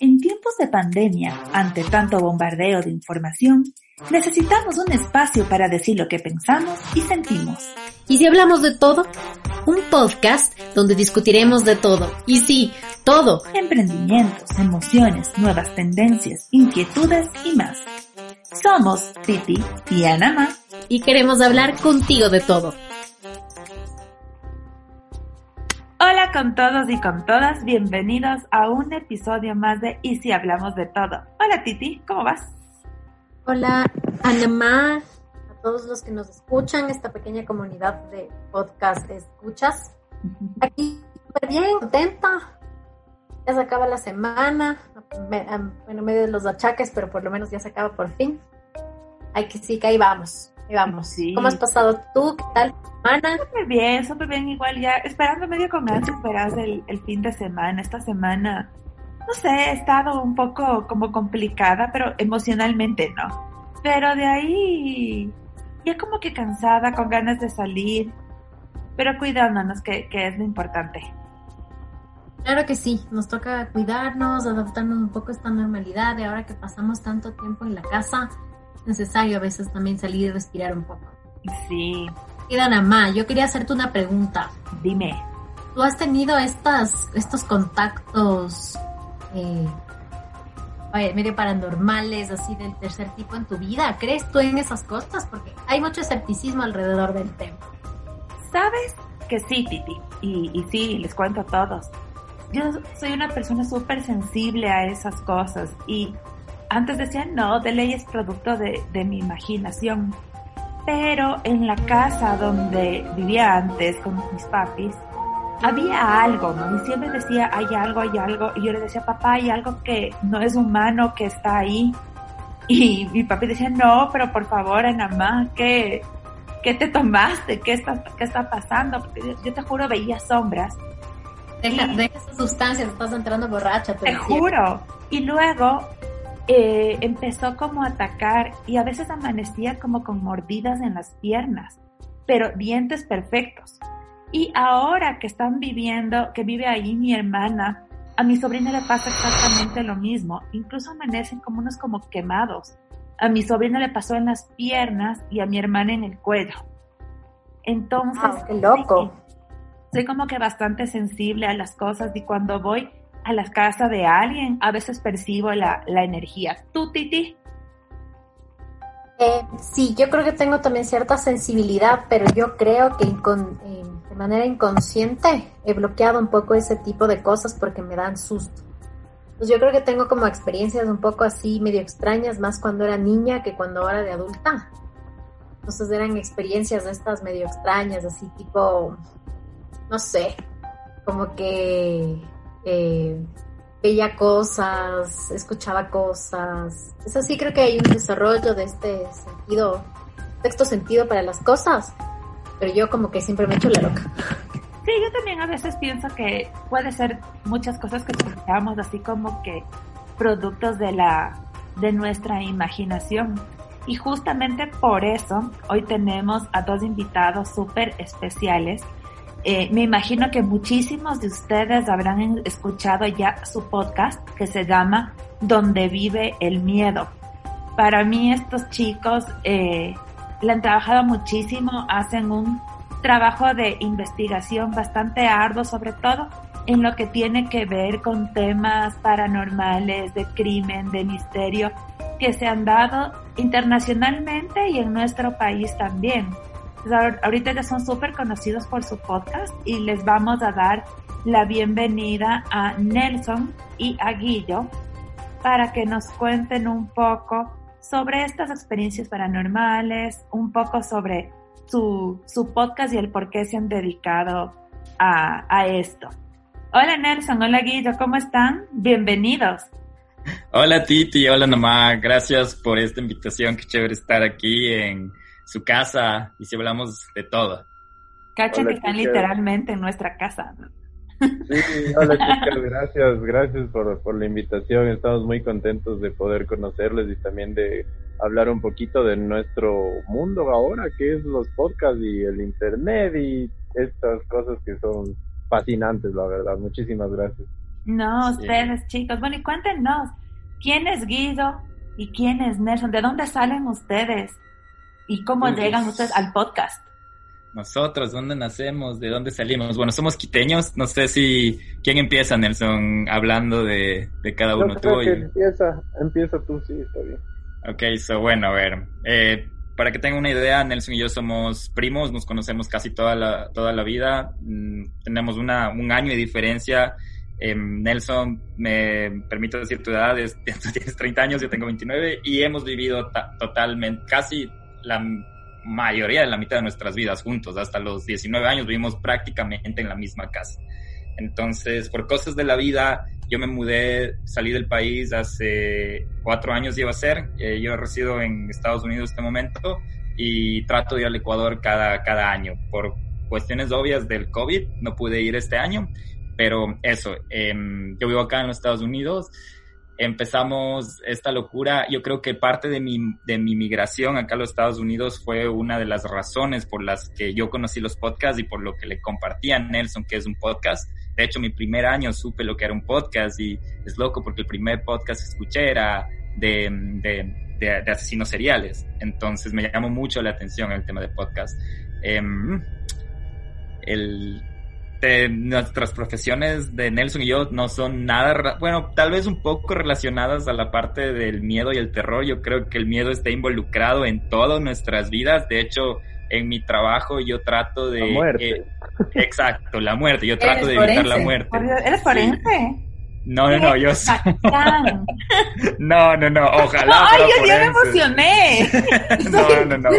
En tiempos de pandemia, ante tanto bombardeo de información, necesitamos un espacio para decir lo que pensamos y sentimos. ¿Y si hablamos de todo? Un podcast donde discutiremos de todo. Y sí, todo. Emprendimientos, emociones, nuevas tendencias, inquietudes y más. Somos Titi y Anama. Y queremos hablar contigo de todo. Con todos y con todas, bienvenidos a un episodio más de Y si hablamos de todo. Hola Titi, ¿cómo vas? Hola Anamá, a todos los que nos escuchan, esta pequeña comunidad de podcast de escuchas. Aquí súper bien, contenta. Ya se acaba la semana, en medio de los achaques, pero por lo menos ya se acaba por fin. Hay que sí, que ahí vamos. Sí. ¿Cómo has pasado tú? ¿Qué tal semana? Súper bien, súper bien. Igual ya esperando medio con ansias el, el fin de semana. Esta semana, no sé, he estado un poco como complicada, pero emocionalmente no. Pero de ahí, ya como que cansada, con ganas de salir, pero cuidándonos, que, que es lo importante. Claro que sí, nos toca cuidarnos, adaptarnos un poco a esta normalidad de ahora que pasamos tanto tiempo en la casa necesario a veces también salir y respirar un poco. Sí. Y Danamá, yo quería hacerte una pregunta. Dime. ¿Tú has tenido estas, estos contactos eh, medio paranormales, así del tercer tipo en tu vida? ¿Crees tú en esas cosas? Porque hay mucho escepticismo alrededor del tema. ¿Sabes? Que sí, Titi. Y, y sí, les cuento a todos. Yo soy una persona súper sensible a esas cosas y antes decían, no, de ley es producto de, mi imaginación. Pero en la casa donde vivía antes con mis papis, había algo, ¿no? Y siempre decía, hay algo, hay algo. Y yo le decía, papá, hay algo que no es humano, que está ahí. Y mi papi decía, no, pero por favor, Anamá, ¿qué, ¿qué te tomaste? ¿Qué está, qué está pasando? Porque yo, te juro, veía sombras. Deja, deja esa sustancia, estás entrando borracha. Te, te juro. Y luego eh, empezó como a atacar y a veces amanecía como con mordidas en las piernas, pero dientes perfectos. Y ahora que están viviendo, que vive ahí mi hermana, a mi sobrina le pasa exactamente lo mismo. Incluso amanecen como unos como quemados. A mi sobrina le pasó en las piernas y a mi hermana en el cuello. Entonces, qué loco. soy como que bastante sensible a las cosas y cuando voy a la casa de alguien, a veces percibo la, energía. ¿Tú, Titi? Eh, sí, yo creo que tengo también cierta sensibilidad, pero yo creo que con, eh, de manera inconsciente he bloqueado un poco ese tipo de cosas porque me dan susto. Pues yo creo que tengo como experiencias un poco así medio extrañas, más cuando era niña que cuando era de adulta. Entonces eran experiencias de estas medio extrañas, así tipo, no sé, como que eh, veía cosas, escuchaba cosas. Es así, creo que hay un desarrollo de este sentido, texto sentido para las cosas, pero yo como que siempre me echo la loca. Sí, yo también a veces pienso que puede ser muchas cosas que escuchamos así como que productos de la de nuestra imaginación. Y justamente por eso hoy tenemos a dos invitados súper especiales eh, me imagino que muchísimos de ustedes habrán escuchado ya su podcast que se llama Donde vive el miedo. Para mí estos chicos eh, le han trabajado muchísimo, hacen un trabajo de investigación bastante arduo, sobre todo en lo que tiene que ver con temas paranormales, de crimen, de misterio, que se han dado internacionalmente y en nuestro país también ahorita ya son súper conocidos por su podcast y les vamos a dar la bienvenida a Nelson y a Guillo para que nos cuenten un poco sobre estas experiencias paranormales, un poco sobre su, su podcast y el por qué se han dedicado a, a esto. Hola Nelson, hola Guillo, ¿cómo están? Bienvenidos. Hola Titi, hola Namá, gracias por esta invitación, qué chévere estar aquí en su casa y si hablamos de todo. Cacha que están literalmente en nuestra casa. Sí, hola chicas, gracias, gracias por, por la invitación. Estamos muy contentos de poder conocerles y también de hablar un poquito de nuestro mundo ahora, que es los podcasts y el internet y estas cosas que son fascinantes, la verdad. Muchísimas gracias. No, ustedes, chicos. Bueno, y cuéntenos, ¿quién es Guido y quién es Nelson? ¿De dónde salen ustedes? ¿Y cómo llegan ustedes al podcast? Nosotros, ¿dónde nacemos? ¿De dónde salimos? Bueno, somos quiteños. No sé si... ¿Quién empieza, Nelson, hablando de, cada uno? Yo empieza, empieza tú, sí, está bien. Ok, so bueno, a ver. Eh, para que tengan una idea, Nelson y yo somos primos, nos conocemos casi toda la, toda la vida. Mm, tenemos una, un año de diferencia. Eh, Nelson, me permito decir tu edad, es, tienes 30 años, yo tengo 29 y hemos vivido totalmente, casi la mayoría de la mitad de nuestras vidas juntos. Hasta los 19 años vivimos prácticamente en la misma casa. Entonces, por cosas de la vida, yo me mudé, salí del país hace cuatro años iba a ser. Eh, yo resido en Estados Unidos en este momento y trato de ir al Ecuador cada, cada año. Por cuestiones obvias del COVID, no pude ir este año, pero eso, em, yo vivo acá en los Estados Unidos empezamos esta locura. Yo creo que parte de mi, de mi migración acá a los Estados Unidos fue una de las razones por las que yo conocí los podcasts y por lo que le compartí a Nelson, que es un podcast. De hecho, mi primer año supe lo que era un podcast y es loco porque el primer podcast que escuché era de, de, de, asesinos seriales. Entonces me llamó mucho la atención el tema de podcast. Em, el, nuestras profesiones de Nelson y yo no son nada, bueno, tal vez un poco relacionadas a la parte del miedo y el terror. Yo creo que el miedo está involucrado en todas nuestras vidas. De hecho, en mi trabajo yo trato de... La muerte. Eh, exacto, la muerte. Yo trato de evitar la muerte. ¿Eres forense? No, no, no, yo No, no, no, ojalá. Ay, yo ya me emocioné. no, no, no.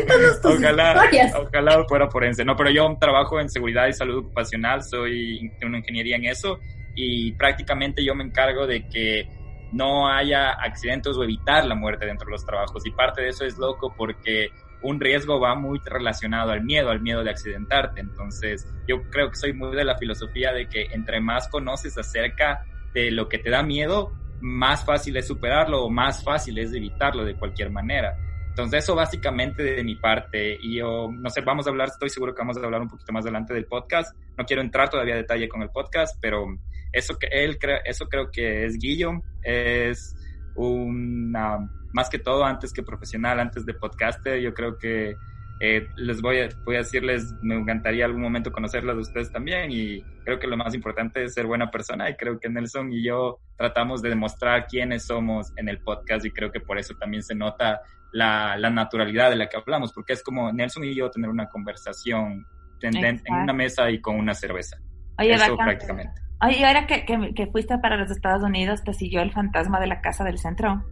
Ojalá, ojalá fuera forense. No, pero yo trabajo en seguridad y salud ocupacional, soy una ingeniería en eso y prácticamente yo me encargo de que no haya accidentes o evitar la muerte dentro de los trabajos. Y parte de eso es loco porque un riesgo va muy relacionado al miedo, al miedo de accidentarte. Entonces, yo creo que soy muy de la filosofía de que entre más conoces acerca de lo que te da miedo, más fácil es superarlo o más fácil es evitarlo de cualquier manera. Entonces eso básicamente de mi parte y yo, no sé, vamos a hablar, estoy seguro que vamos a hablar un poquito más adelante del podcast. No quiero entrar todavía a detalle con el podcast, pero eso que él eso creo que es Guillo, es una, más que todo antes que profesional, antes de podcaster, yo creo que eh, les voy a, voy a decirles, me encantaría algún momento conocerlas de ustedes también y creo que lo más importante es ser buena persona y creo que Nelson y yo tratamos de demostrar quiénes somos en el podcast y creo que por eso también se nota la, la naturalidad de la que hablamos, porque es como Nelson y yo tener una conversación en, en una mesa y con una cerveza. Oye, eso prácticamente. Oye, ahora que, que, que fuiste para los Estados Unidos, ¿te siguió el fantasma de la casa del centro?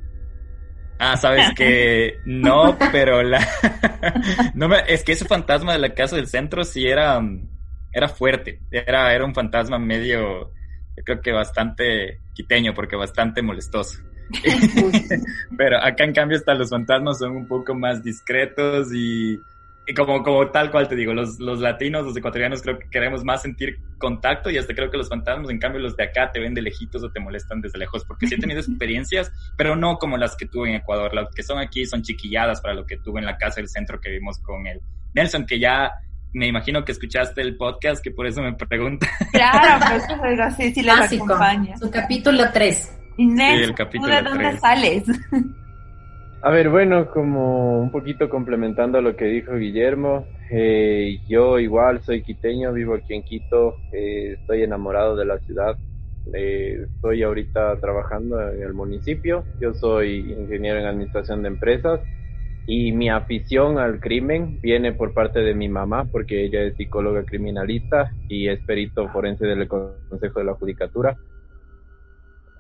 Ah, sabes que no, pero la no me... es que ese fantasma de la casa del centro sí era era fuerte, era era un fantasma medio yo creo que bastante quiteño porque bastante molestoso. pero acá en cambio hasta los fantasmas son un poco más discretos y y como, como tal cual te digo, los, los latinos, los ecuatorianos creo que queremos más sentir contacto y hasta creo que los fantasmas, en cambio los de acá te ven de lejitos o te molestan desde lejos, porque sí he tenido experiencias, pero no como las que tuve en Ecuador, las que son aquí son chiquilladas para lo que tuve en la casa del centro que vimos con el Nelson, que ya me imagino que escuchaste el podcast, que por eso me pregunta. Claro, pues eso sí, sí les acompaña. Su capítulo 3. Inés, de dónde sales? A ver, bueno, como un poquito complementando a lo que dijo Guillermo, eh, yo igual soy quiteño, vivo aquí en Quito, eh, estoy enamorado de la ciudad, eh, estoy ahorita trabajando en el municipio, yo soy ingeniero en administración de empresas y mi afición al crimen viene por parte de mi mamá, porque ella es psicóloga criminalista y es perito forense del Consejo de la Judicatura.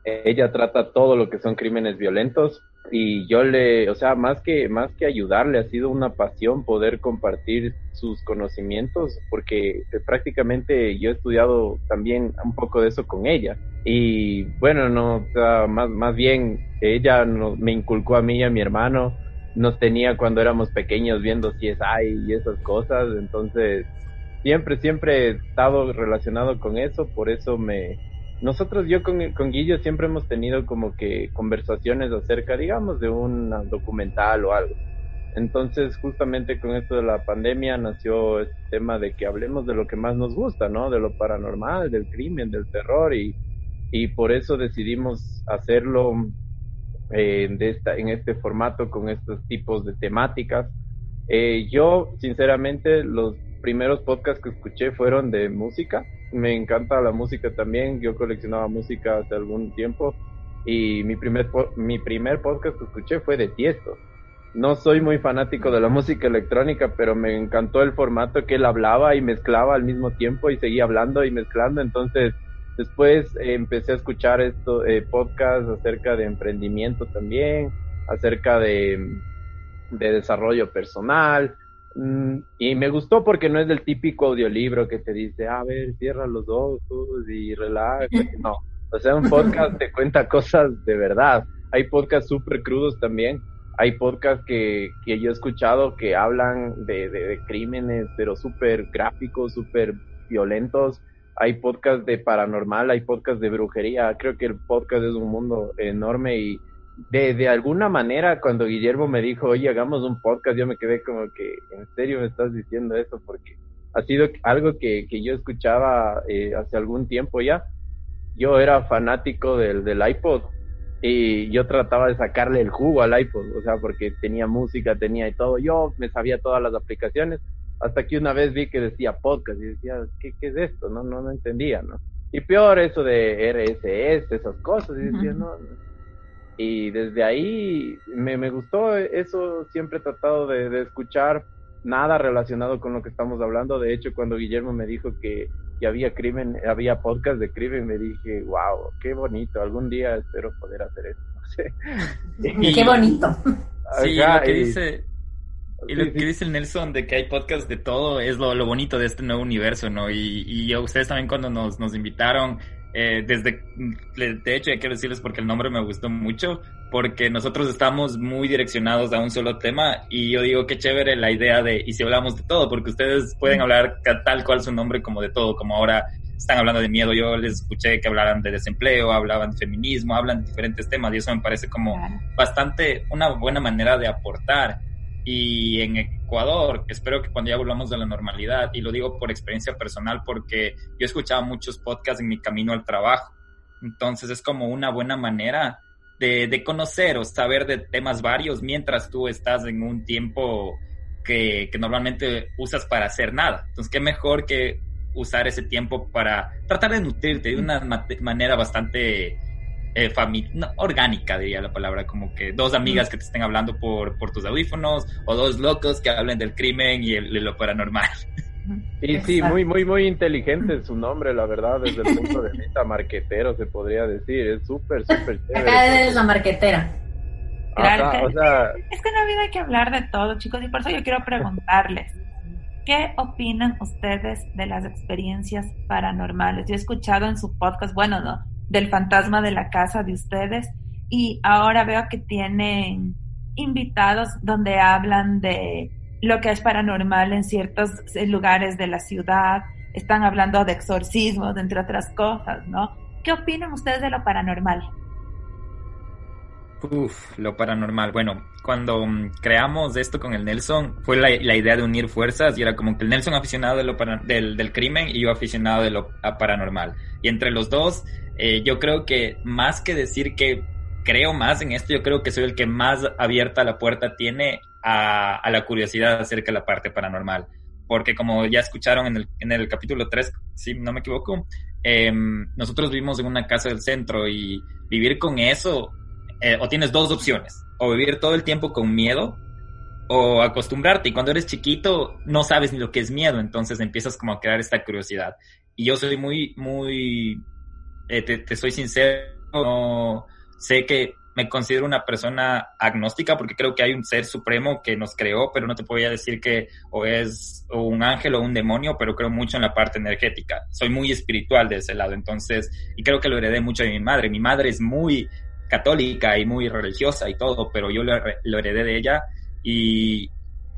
Ella trata todo lo que son crímenes violentos, y yo le, o sea, más que más que ayudarle ha sido una pasión poder compartir sus conocimientos porque eh, prácticamente yo he estudiado también un poco de eso con ella. Y bueno, no, o sea, más más bien ella me inculcó a mí y a mi hermano. Nos tenía cuando éramos pequeños viendo CSI y esas cosas, entonces siempre siempre he estado relacionado con eso, por eso me nosotros, yo con, con Guillo siempre hemos tenido como que conversaciones acerca, digamos, de un documental o algo. Entonces, justamente con esto de la pandemia nació este tema de que hablemos de lo que más nos gusta, ¿no? De lo paranormal, del crimen, del terror y, por eso decidimos hacerlo eh, en este formato con estos tipos de temáticas. Eh, yo, sinceramente, los primeros podcasts que escuché fueron de música. Me encanta la música también. Yo coleccionaba música hace algún tiempo y mi primer, mi primer podcast que escuché fue de Tiesto. No soy muy fanático de la música electrónica, pero me encantó el formato que él hablaba y mezclaba al mismo tiempo y seguía hablando y mezclando. Entonces, después eh, empecé a escuchar esto, eh, podcasts acerca de emprendimiento también, acerca de desarrollo personal. Mm, y me gustó porque no es del típico audiolibro que te dice, a ver, cierra los ojos y relájate. No, o sea, un podcast te cuenta cosas de verdad. Hay podcasts súper crudos también. Hay podcasts que, que yo he escuchado que hablan de, de, crímenes, pero súper gráficos, súper violentos. Hay podcasts de paranormal, hay podcasts de brujería. Creo que el podcast es un mundo enorme y de, de alguna manera cuando Guillermo me dijo, oye, hagamos un podcast, yo me quedé como que, ¿en serio me estás diciendo eso? Porque ha sido algo que, que yo escuchaba eh, hace algún tiempo ya yo era fanático del, del iPod y yo trataba de sacarle el jugo al iPod, o sea, porque tenía música, tenía y todo. Yo me sabía todas las aplicaciones hasta que una vez vi que decía podcast y decía, ¿qué, qué es esto? No, no, no entendía, ¿no? Y peor eso de RSS, esas cosas, y decía, no, Y desde ahí me, me gustó eso, siempre he tratado de, de escuchar nada relacionado con lo que estamos hablando. De hecho, cuando Guillermo me dijo que había crimen, había podcast de crimen, me dije, wow, qué bonito, algún día espero poder hacer eso, no sé. qué bonito. Sí, lo que dice... Y lo que dice el Nelson de que hay podcast de todo es lo, lo bonito de este nuevo universo, ¿no? Y, y a ustedes también cuando nos, nos invitaron, eh, desde, de hecho, ya quiero decirles porque el nombre me gustó mucho, porque nosotros estamos muy direccionados a un solo tema y yo digo que chévere la idea de, y si hablamos de todo, porque ustedes pueden hablar tal cual su nombre como de todo, como ahora están hablando de miedo, yo les escuché que hablaran de desempleo, hablaban de feminismo, hablan de diferentes temas y eso me parece como bastante una buena manera de aportar. Y en Ecuador, espero que cuando ya volvamos a la normalidad, y lo digo por experiencia personal, porque yo he escuchado muchos podcasts en mi camino al trabajo. Entonces es como una buena manera de, de conocer o saber de temas varios mientras tú estás en un tiempo que, que normalmente usas para hacer nada. Entonces, qué mejor que usar ese tiempo para tratar de nutrirte de una manera bastante eh, orgánica, diría la palabra, como que dos amigas que te estén hablando por, por tus audífonos o dos locos que hablen del crimen y el, lo paranormal. Y sí, muy, muy, muy inteligente su nombre, la verdad, desde el punto de vista marquetero, se podría decir. Es súper, súper chévere. Acá es la marquetera. Claro, es que en la vida hay que hablar de todo, chicos, y por eso yo quiero preguntarles, ¿qué opinan ustedes de las experiencias paranormales? Yo he escuchado en su podcast, bueno, no, del fantasma de la casa de ustedes y ahora veo que tienen invitados donde hablan de lo que es paranormal en ciertos lugares de la ciudad, están hablando de exorcismos, entre otras cosas, ¿no? ¿Qué opinan ustedes de lo paranormal? Uf, lo paranormal. Bueno, cuando mm, creamos esto con el Nelson, fue la, idea de unir fuerzas y era como que el Nelson aficionado de lo del, del, crimen y yo aficionado de lo paranormal. Y entre los dos eh, yo creo que más que decir que creo más en esto, yo creo que soy el que más abierta la puerta tiene a, a la curiosidad acerca de la parte paranormal. Porque como ya escucharon en el, en el capítulo 3, si no me equivoco, eh, nosotros vivimos en una casa del centro y vivir con eso, eh, o tienes dos opciones, o vivir todo el tiempo con miedo o acostumbrarte. Y cuando eres chiquito no sabes ni lo que es miedo, entonces empiezas como a crear esta curiosidad. Y yo soy muy, muy eh, te, soy sincero, no, sé que me considero una persona agnóstica porque creo que hay un ser supremo que nos creó, pero no te podía decir que o es un ángel o un demonio, pero creo mucho en la parte energética. Soy muy espiritual de ese lado, entonces, y creo que lo heredé mucho de mi madre. Mi madre es muy católica y muy religiosa y todo, pero yo lo, lo heredé de ella y,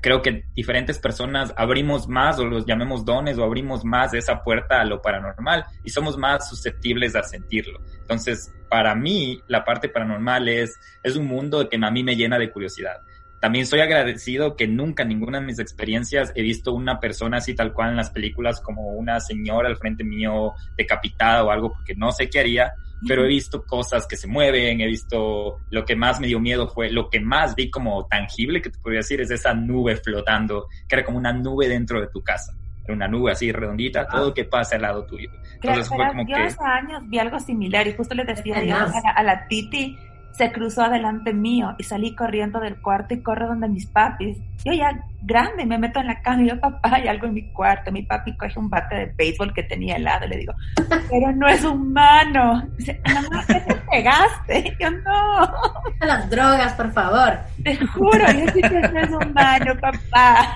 creo que diferentes personas abrimos más o los llamemos dones o abrimos más esa puerta a lo paranormal y somos más susceptibles a sentirlo. Entonces, para mí, la parte paranormal es, es un mundo que a mí me llena de curiosidad. También soy agradecido que nunca en ninguna de mis experiencias he visto una persona así tal cual en las películas como una señora al frente mío decapitada o algo, porque no sé qué haría, pero he visto cosas que se mueven, he visto lo que más me dio miedo fue, lo que más vi como tangible, que te podría decir, es esa nube flotando, que era como una nube dentro de tu casa. Era una nube así redondita, todo que pasa al lado tuyo. Entonces fue como yo hace años vi algo similar y justo le decía yo a la Titi, se cruzó adelante mío y salí corriendo del cuarto y corro donde mis papis. Yo ya grande me meto en la cama y yo, papá, hay algo en mi cuarto. Mi papi coge un bate de béisbol que tenía al lado y le digo, pero no es humano. Dice, mamá, ¿qué te pegaste? yo, no. A las drogas, por favor. Te juro, yo sí que no es humano, papá.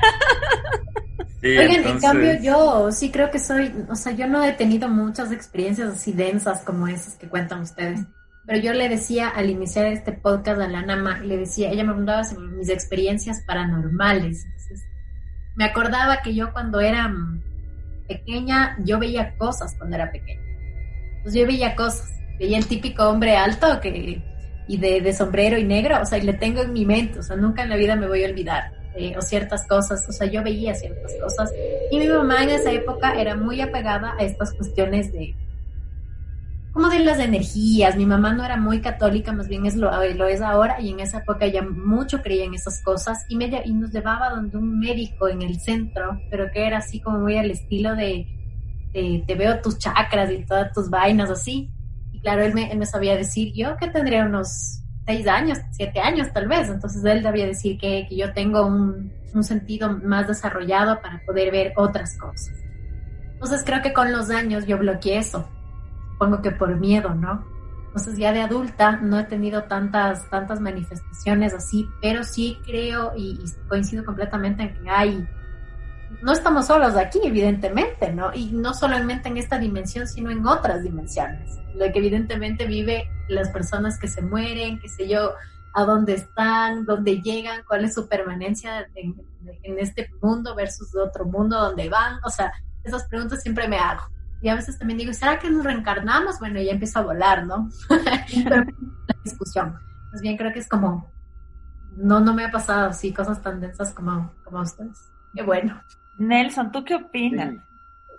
Oigan, en cambio yo sí creo que soy, o sea, yo no he tenido muchas experiencias así densas como esas que cuentan ustedes. Pero yo le decía al iniciar este podcast a la Nama, le decía, ella me preguntaba sobre mis experiencias paranormales. Entonces, me acordaba que yo cuando era pequeña, yo veía cosas cuando era pequeña. Entonces yo veía cosas. Veía el típico hombre alto que, y de, sombrero y negro, o sea, y le tengo en mi mente, o sea, nunca en la vida me voy a olvidar. Eh, o ciertas cosas, o sea, yo veía ciertas cosas. Y mi mamá en esa época era muy apegada a estas cuestiones de, como de las energías. Mi mamá no era muy católica, más bien es lo, lo es ahora, y en esa época ella mucho creía en esas cosas, y, me, y nos llevaba donde un médico en el centro, pero que era así como muy al estilo de, te veo tus chakras y todas tus vainas así. Y claro, él me, él me sabía decir, yo que tendría unos seis años, siete años tal vez, entonces él debía decir que, que yo tengo un, un sentido más desarrollado para poder ver otras cosas. Entonces creo que con los años yo bloqueé eso supongo que por miedo, ¿no? Entonces ya de adulta no he tenido tantas, tantas manifestaciones así, pero sí creo y, coincido completamente en que hay, no estamos solos aquí, evidentemente, ¿no? Y no solamente en esta dimensión, sino en otras dimensiones. Lo que evidentemente vive las personas que se mueren, qué sé yo, a dónde están, dónde llegan, cuál es su permanencia en, en este mundo versus otro mundo, dónde van. O sea, esas preguntas siempre me hago. Y a veces también digo, ¿será que nos reencarnamos? Bueno, ya empiezo a volar, ¿no? Pero la discusión. Más bien creo que es como, no, no me ha pasado así cosas tan densas como, como ustedes. Qué bueno. Nelson, ¿tú qué opinas?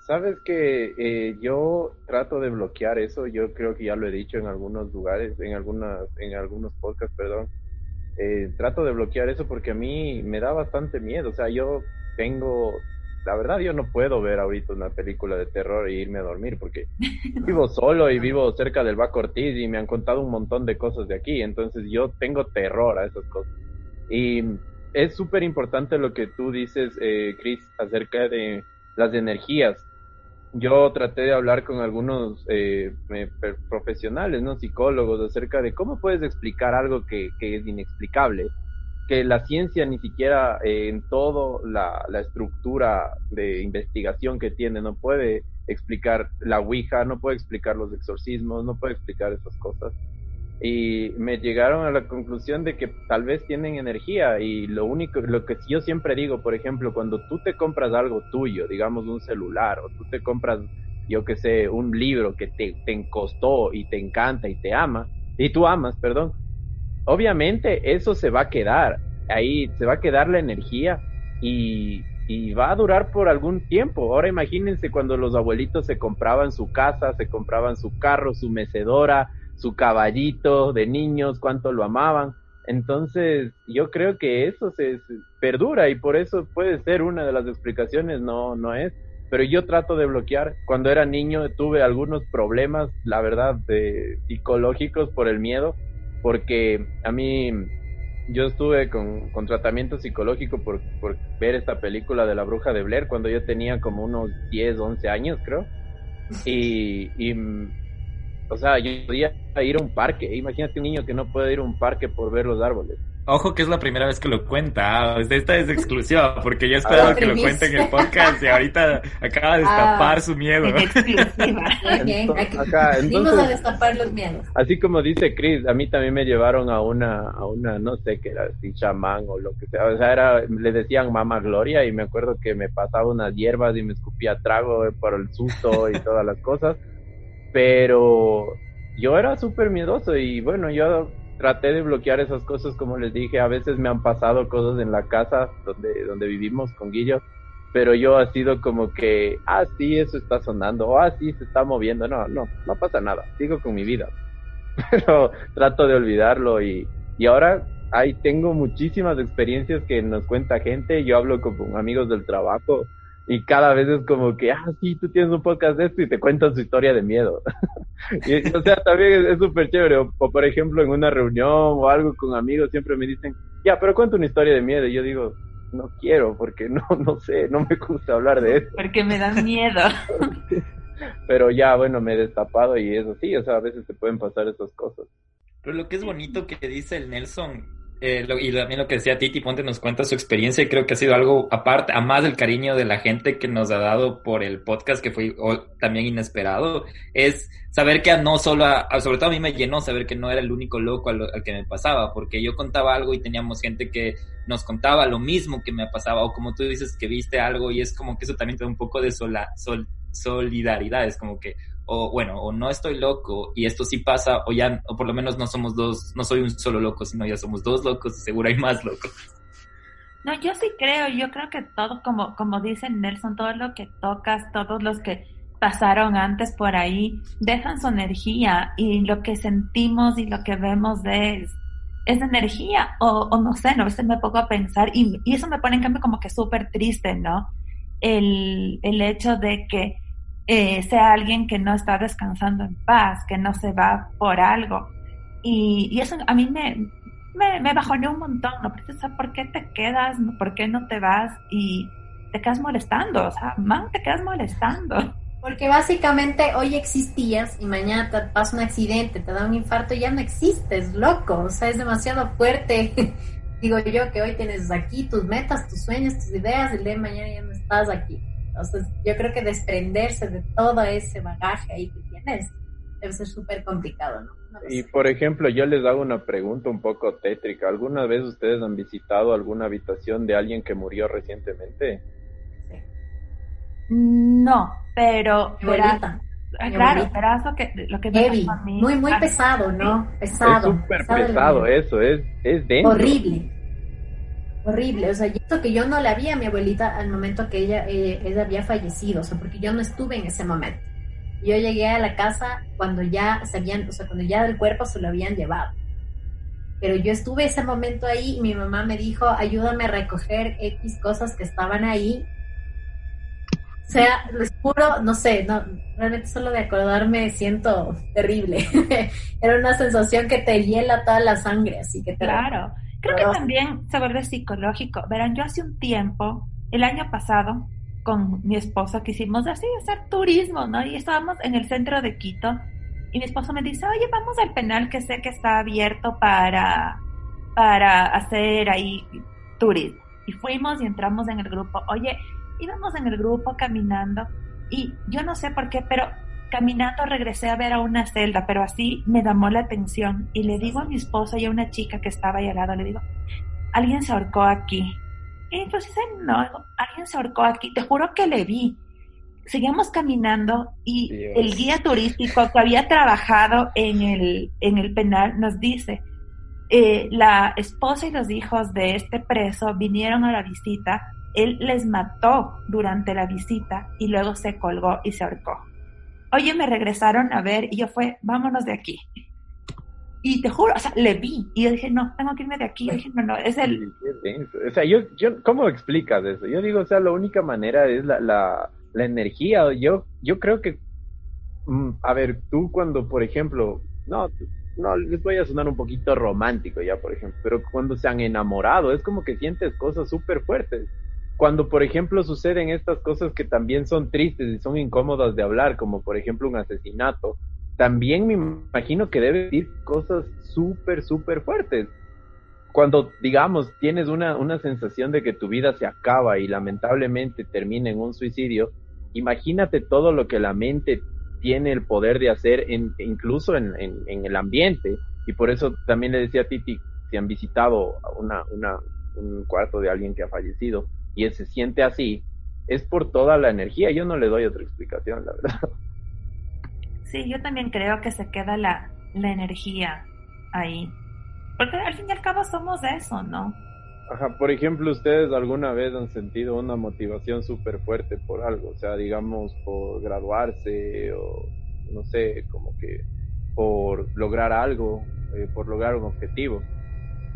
Sabes que eh, yo trato de bloquear eso, yo creo que ya lo he dicho en algunos lugares, en algunas, en algunos podcasts, perdón. Eh, trato de bloquear eso porque a mí me da bastante miedo, o sea, yo tengo la verdad yo no puedo ver ahorita una película de terror e irme a dormir porque vivo solo y vivo cerca del Baco Ortiz y me han contado un montón de cosas de aquí, entonces yo tengo terror a esas cosas. Y es súper importante lo que tú dices, eh, Chris, acerca de las energías. Yo traté de hablar con algunos eh, profesionales, no psicólogos, acerca de cómo puedes explicar algo que, que es inexplicable que la ciencia ni siquiera eh, en todo la, la, estructura de investigación que tiene no puede explicar la Ouija, no puede explicar los exorcismos, no puede explicar esas cosas. Y me llegaron a la conclusión de que tal vez tienen energía y lo único, lo que yo siempre digo, por ejemplo, cuando tú te compras algo tuyo, digamos un celular, o tú te compras, yo que sé, un libro que te, te costó y te encanta y te ama, y tú amas, perdón, obviamente eso se va a quedar, ahí se va a quedar la energía y, va a durar por algún tiempo. Ahora imagínense cuando los abuelitos se compraban su casa, se compraban su carro, su mecedora, su caballito de niños, cuánto lo amaban. Entonces, yo creo que eso se, perdura y por eso puede ser una de las explicaciones, no, no es. Pero yo trato de bloquear. Cuando era niño tuve algunos problemas, la verdad, de, psicológicos por el miedo porque a mí yo estuve con, con tratamiento psicológico por, por, ver esta película de la bruja de Blair cuando yo tenía como unos 10, 11 años, creo. Y, y o sea, yo podía ir a un parque. Imagínate un niño que no puede ir a un parque por ver los árboles. Ojo que es la primera vez que lo cuenta. Esta es exclusiva, porque yo esperaba que lo cuente en el podcast y ahorita acaba de destapar ah, su miedo. Exclusiva. acá, entonces, a destapar los miedos. Así como dice Chris, a mí también me llevaron a una, a una, no sé qué era, si chamán o lo que sea. O sea, era, le decían mamá Gloria y me acuerdo que me pasaba unas hierbas y me escupía trago por el susto y todas las cosas. Pero yo era súper miedoso y bueno, yo traté de bloquear esas cosas, como les dije, a veces me han pasado cosas en la casa donde, donde vivimos con Guillo, pero yo ha sido como que, ah, sí, eso está sonando, o ah, sí, se está moviendo, no, no, no pasa nada, sigo con mi vida, pero trato de olvidarlo y, y ahora ahí tengo muchísimas experiencias que nos cuenta gente, yo hablo con amigos del trabajo, y cada vez es como que, ah, sí, tú tienes un podcast de esto y te cuentan su historia de miedo. y, o sea, también es súper chévere. O, por ejemplo, en una reunión o algo con amigos siempre me dicen, ya, pero cuenta una historia de miedo. Y yo digo, no quiero porque no, no sé, no me gusta hablar de eso. Porque me dan miedo. pero ya, bueno, me he destapado y eso sí, o sea, a veces te pueden pasar esas cosas. Pero lo que es bonito que dice el Nelson eh, y también lo que decía Titi, Ponte nos cuenta su experiencia creo que ha sido algo aparte, a más del cariño de la gente que nos ha dado por el podcast que fue también inesperado, es saber que no solo, sobre todo a mí me llenó saber que no era el único loco al, que me pasaba, porque yo contaba algo y teníamos gente que nos contaba lo mismo que me pasaba, o como tú dices que viste algo y es como que eso también te da un poco de sola, sol, solidaridad, es como que o bueno, o no estoy loco y esto sí pasa, o ya, o por lo menos no somos dos, no soy un solo loco, sino ya somos dos locos y seguro hay más locos. No, yo sí creo, yo creo que todo, como, como dice Nelson, todo lo que tocas, todos los que pasaron antes por ahí, dejan su energía y lo que sentimos y lo que vemos de es, energía, o, o, no sé, no, a veces me pongo a pensar y, y eso me pone en cambio como que súper triste, ¿no? El, el hecho de que eh, sea alguien que no está descansando en paz, que no se va por algo. Y, eso a mí me, me, me bajoneó un montón, ¿no? ¿por qué te quedas? ¿Por qué no te vas? Y te quedas molestando, o sea, man, te quedas molestando. Porque básicamente hoy existías y mañana te pasa un accidente, te da un infarto y ya no existes, loco. O sea, es demasiado fuerte. Digo yo que hoy tienes aquí tus metas, tus sueños, tus ideas, y el día de mañana ya no estás aquí. Entonces, yo creo que desprenderse de todo ese bagaje ahí que tienes debe ser súper complicado, ¿no? y por ejemplo, yo les hago una pregunta un poco tétrica. ¿Alguna vez ustedes han visitado alguna habitación de alguien que murió recientemente? Sí. No, pero... Ah, claro, verás lo que, lo que Heavy, muy, muy pesado, ¿no? Pesado. Es súper pesado, eso, es, es denso. Horrible horrible. O sea, esto que yo no la vi a mi abuelita al momento que ella, eh, ella había fallecido, o sea, porque yo no estuve en ese momento. Yo llegué a la casa cuando ya se habían, o sea, cuando ya el cuerpo se lo habían llevado. Pero yo estuve ese momento ahí y mi mamá me dijo, ayúdame a recoger X cosas que estaban ahí. O sea, les juro, no sé, no, realmente solo de acordarme siento terrible. Era una sensación que te hiela toda la sangre, así que Claro. Creo que también se vuelve psicológico. Verán, yo hace un tiempo, el año pasado, con mi esposo quisimos así hacer turismo, ¿no? Y estábamos en el centro de Quito y mi esposo me dice, oye, vamos al penal que sé que está abierto para, para hacer ahí turismo. Y fuimos y entramos en el grupo. Oye, íbamos en el grupo caminando y yo no sé por qué, pero Caminando regresé a ver a una celda, pero así me llamó la atención y le digo a mi esposa y a una chica que estaba ahí al lado, le digo, alguien se ahorcó aquí. Y entonces, no, alguien se ahorcó aquí, te juro que le vi. Seguíamos caminando y el guía turístico que había trabajado en el, en el penal nos dice, eh, la esposa y los hijos de este preso vinieron a la visita, él les mató durante la visita y luego se colgó y se ahorcó oye, me regresaron a ver y yo fue, vámonos de aquí. Y te juro, o sea, le vi y yo dije, no, tengo que irme de aquí. Yo dije, no, no, es el... O sea, yo, yo, ¿cómo explicas eso? Yo digo, o sea, la única manera es la, la, la energía. Yo, yo creo que, mm, a ver, tú cuando, por ejemplo, no, no, les voy a sonar un poquito romántico ya, por ejemplo, pero cuando se han enamorado, es como que sientes cosas súper fuertes cuando, por ejemplo, suceden estas cosas que también son tristes y son incómodas de hablar, como por ejemplo un asesinato, también me imagino que debe decir cosas súper, súper fuertes. Cuando, digamos, tienes una, una sensación de que tu vida se acaba y lamentablemente termina en un suicidio, imagínate todo lo que la mente tiene el poder de hacer, incluso en, en, el ambiente. Y por eso también le decía a Titi, si han visitado una, una, un cuarto de alguien que ha fallecido, y él se siente así, es por toda la energía. Yo no le doy otra explicación, la verdad. Sí, yo también creo que se queda la, la energía ahí. Porque al fin y al cabo somos eso, ¿no? Ajá, por ejemplo, ¿ustedes alguna vez han sentido una motivación súper fuerte por algo? O sea, digamos, por graduarse o, no sé, como que por lograr algo, eh, por lograr un objetivo.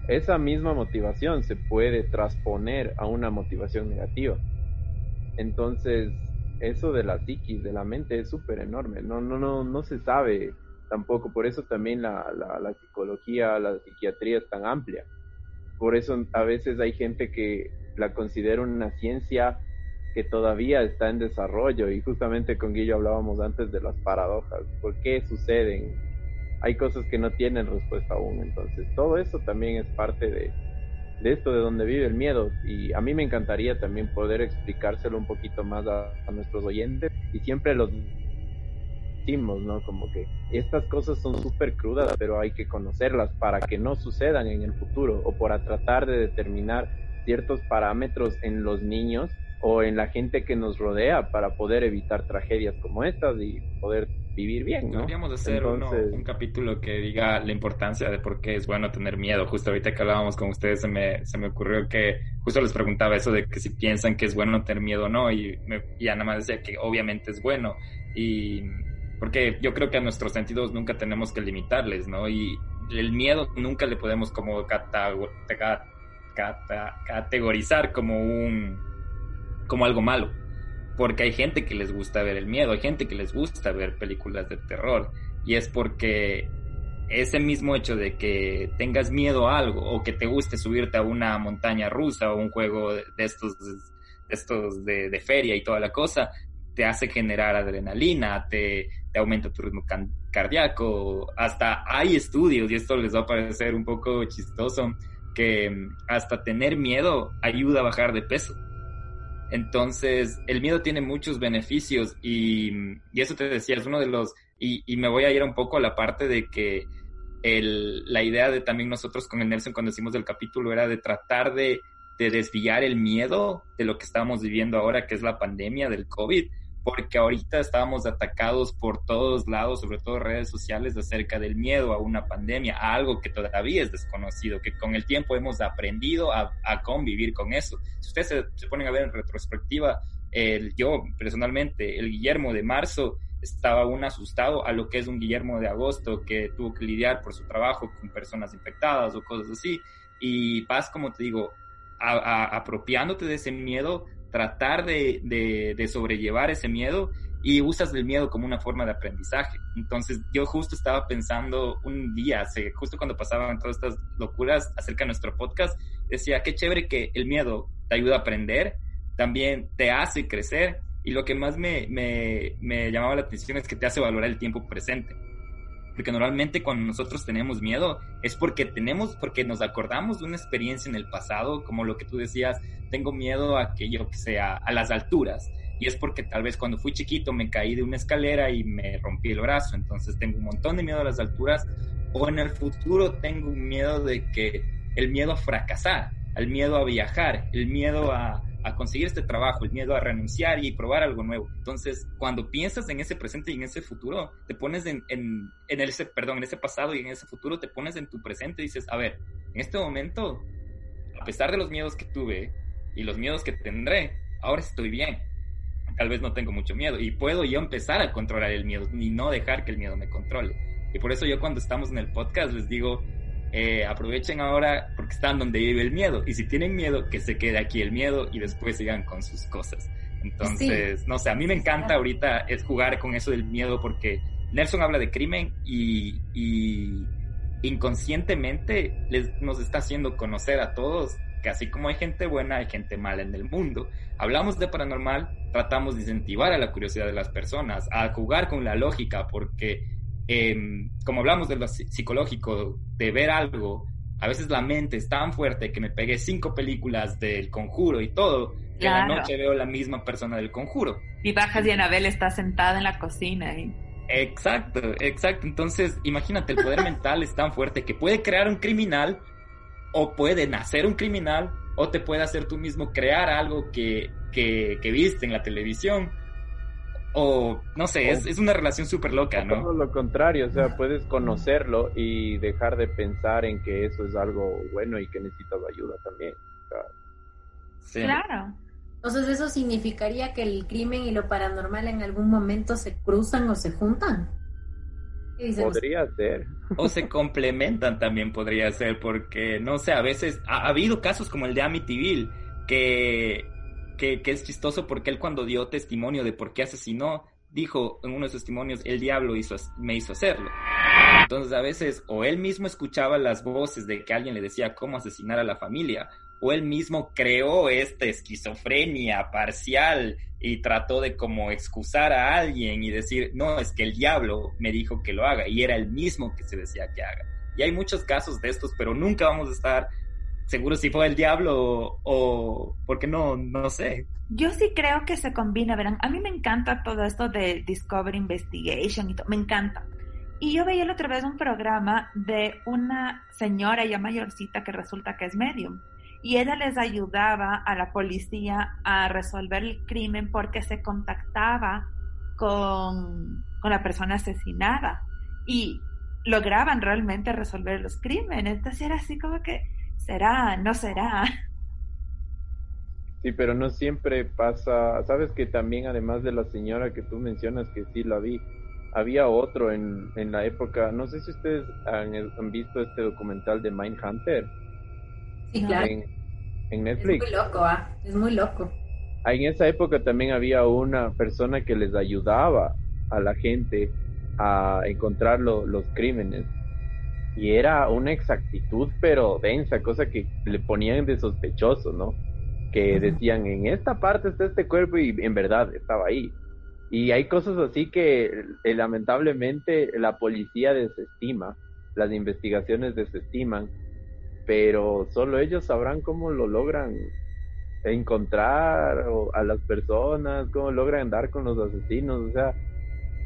Esa misma motivación se puede transponer a una motivación negativa. Entonces, eso de la psiquis, de la mente, es súper enorme. No, no, no, no se sabe tampoco. Por eso también la, la, la psicología, la psiquiatría es tan amplia por eso a veces hay gente que la considera una ciencia que todavía está en desarrollo y justamente con Guillo hablábamos antes de las paradojas, por qué suceden, hay cosas que no tienen respuesta aún, entonces todo eso también es parte de, esto de donde vive el miedo. Y a mí me encantaría también poder explicárselo un poquito más a, nuestros oyentes. Y siempre los ¿no? Como que estas cosas son súper crudas, pero hay que conocerlas para que no sucedan en el futuro o para tratar de determinar ciertos parámetros en los niños o en la gente que nos rodea para poder evitar tragedias como estas y poder vivir bien, ¿no? Deberíamos hacer un capítulo que diga la importancia de por qué es bueno tener miedo. Justo ahorita que hablábamos con ustedes se me, se me ocurrió que justo les preguntaba eso de que si piensan que es bueno tener miedo o no y, me, y nada más decía que obviamente es bueno y porque yo creo que a nuestros sentidos nunca tenemos que limitarles, ¿no? Y el miedo nunca le podemos como categorizar como un como algo malo, porque hay gente que les gusta ver el miedo, hay gente que les gusta ver películas de terror y es porque ese mismo hecho de que tengas miedo a algo o que te guste subirte a una montaña rusa o un juego de estos de estos de, feria y toda la cosa, te hace generar adrenalina, te, te aumenta tu ritmo cardíaco, hasta hay estudios, y esto les va a parecer un poco chistoso, que mm, hasta tener miedo ayuda a bajar de peso. Entonces, el miedo tiene muchos beneficios y, y eso te decía, es uno de los, y, y, me voy a ir un poco a la parte de que el, la idea de también nosotros con el Nelson cuando hicimos el capítulo era de tratar de, de desviar el miedo de lo que estamos viviendo ahora, que es la pandemia del COVID, porque ahorita estábamos atacados por todos lados, sobre todo redes sociales, acerca del miedo a una pandemia, a algo que todavía es desconocido, que con el tiempo hemos aprendido a, convivir con eso. Si ustedes se, se, ponen a ver en retrospectiva, yo personalmente, el Guillermo de marzo, estaba aún asustado a lo que es un Guillermo de agosto que tuvo que lidiar por su trabajo con personas infectadas o cosas así. Y vas, como te digo, apropiándote de ese miedo, tratar de, de, sobrellevar ese miedo y usas el miedo como una forma de aprendizaje. Entonces yo justo estaba pensando un día, justo cuando pasaban todas estas locuras acerca de nuestro podcast, decía, qué chévere que el miedo te ayuda a aprender, también te hace crecer y lo que más me, me, me llamaba la atención es que te hace valorar el tiempo presente porque normalmente cuando nosotros tenemos miedo es porque tenemos, porque nos acordamos de una experiencia en el pasado, como lo que tú decías, tengo miedo a que yo sea a las alturas. Y es porque tal vez cuando fui chiquito me caí de una escalera y me rompí el brazo, entonces tengo un montón de miedo a las alturas. O en el futuro tengo un miedo de que el miedo a fracasar, el miedo a viajar, el miedo a, a conseguir este trabajo, el miedo a renunciar y probar algo nuevo. Entonces, cuando piensas en ese presente y en ese futuro, te pones en, en, en ese, perdón, en ese pasado y en ese futuro, te pones en tu presente y dices, a ver, en este momento, a pesar de los miedos que tuve y los miedos que tendré, ahora estoy bien. Tal vez no tengo mucho miedo y puedo yo empezar a controlar el miedo y no dejar que el miedo me controle. Y por eso yo cuando estamos en el podcast les digo, eh, aprovechen ahora porque están donde vive el miedo. Y si tienen miedo, que se quede aquí el miedo y después sigan con sus cosas. Entonces, no sé, a mí me encanta ahorita es jugar con eso del miedo porque Nelson habla de crimen y, y inconscientemente les, nos está haciendo conocer a todos que así como hay gente buena, hay gente mala en el mundo. Hablamos de paranormal, tratamos de incentivar a la curiosidad de las personas, a jugar con la lógica, porque Em, como hablamos de lo psicológico, de ver algo, a veces la mente es tan fuerte que me pegué cinco películas del conjuro y todo, que en la noche veo la misma persona del conjuro. Y bajas y Anabel está sentada en la cocina. Y... Exacto, exacto. Entonces, imagínate, el poder mental es tan fuerte que puede crear un criminal o puede nacer un criminal o te puede hacer tú mismo crear algo que, que, que viste en la televisión o no sé, es, es una relación súper loca, ¿no? Todo lo contrario, o sea, puedes conocerlo y dejar de pensar en que eso es algo bueno y que necesitas ayuda también. sí. Claro. Entonces, ¿eso significaría que el crimen y lo paranormal en algún momento se cruzan o se juntan? Podría ser. O se complementan también, podría ser, porque no sé, a veces ha, habido casos como el de Amityville, que, que, es chistoso porque él cuando dio testimonio de por qué asesinó, dijo en uno de sus testimonios, el diablo me hizo hacerlo. Entonces a veces o él mismo escuchaba las voces de que alguien le decía cómo asesinar a la familia, o él mismo creó esta esquizofrenia parcial y trató de como excusar a alguien y decir, no, es que el diablo me dijo que lo haga y era el mismo que se decía que haga. Y hay muchos casos de estos, pero nunca vamos a estar seguros si fue el diablo o, porque no, no sé. Yo sí creo que se combina, verán, a mí me encanta todo esto de Discovery Investigation y todo, me encanta. Y yo veía la otra vez un programa de una señora ya mayorcita que resulta que es medium y ella les ayudaba a la policía a resolver el crimen porque se contactaba con, la persona asesinada y lograban realmente resolver los crímenes. Entonces era así como que, ¿será? ¿No será? Sí, pero no siempre pasa. Sabes que también, además de la señora que tú mencionas, que sí la vi, había otro en, en la época. No sé si ustedes han, han visto este documental de Mindhunter. Sí, claro. En, Netflix. Es muy loco, ¿ah? Es muy loco. En esa época también había una persona que les ayudaba a la gente a encontrar los crímenes. Y era una exactitud, pero densa, cosa que le ponían de sospechoso, ¿no? Que decían, en esta parte está este cuerpo y en verdad estaba ahí. Y hay cosas así que eh, lamentablemente la policía desestima, las investigaciones desestiman pero solo ellos sabrán cómo lo logran encontrar a las personas, cómo logran dar con los asesinos, o sea,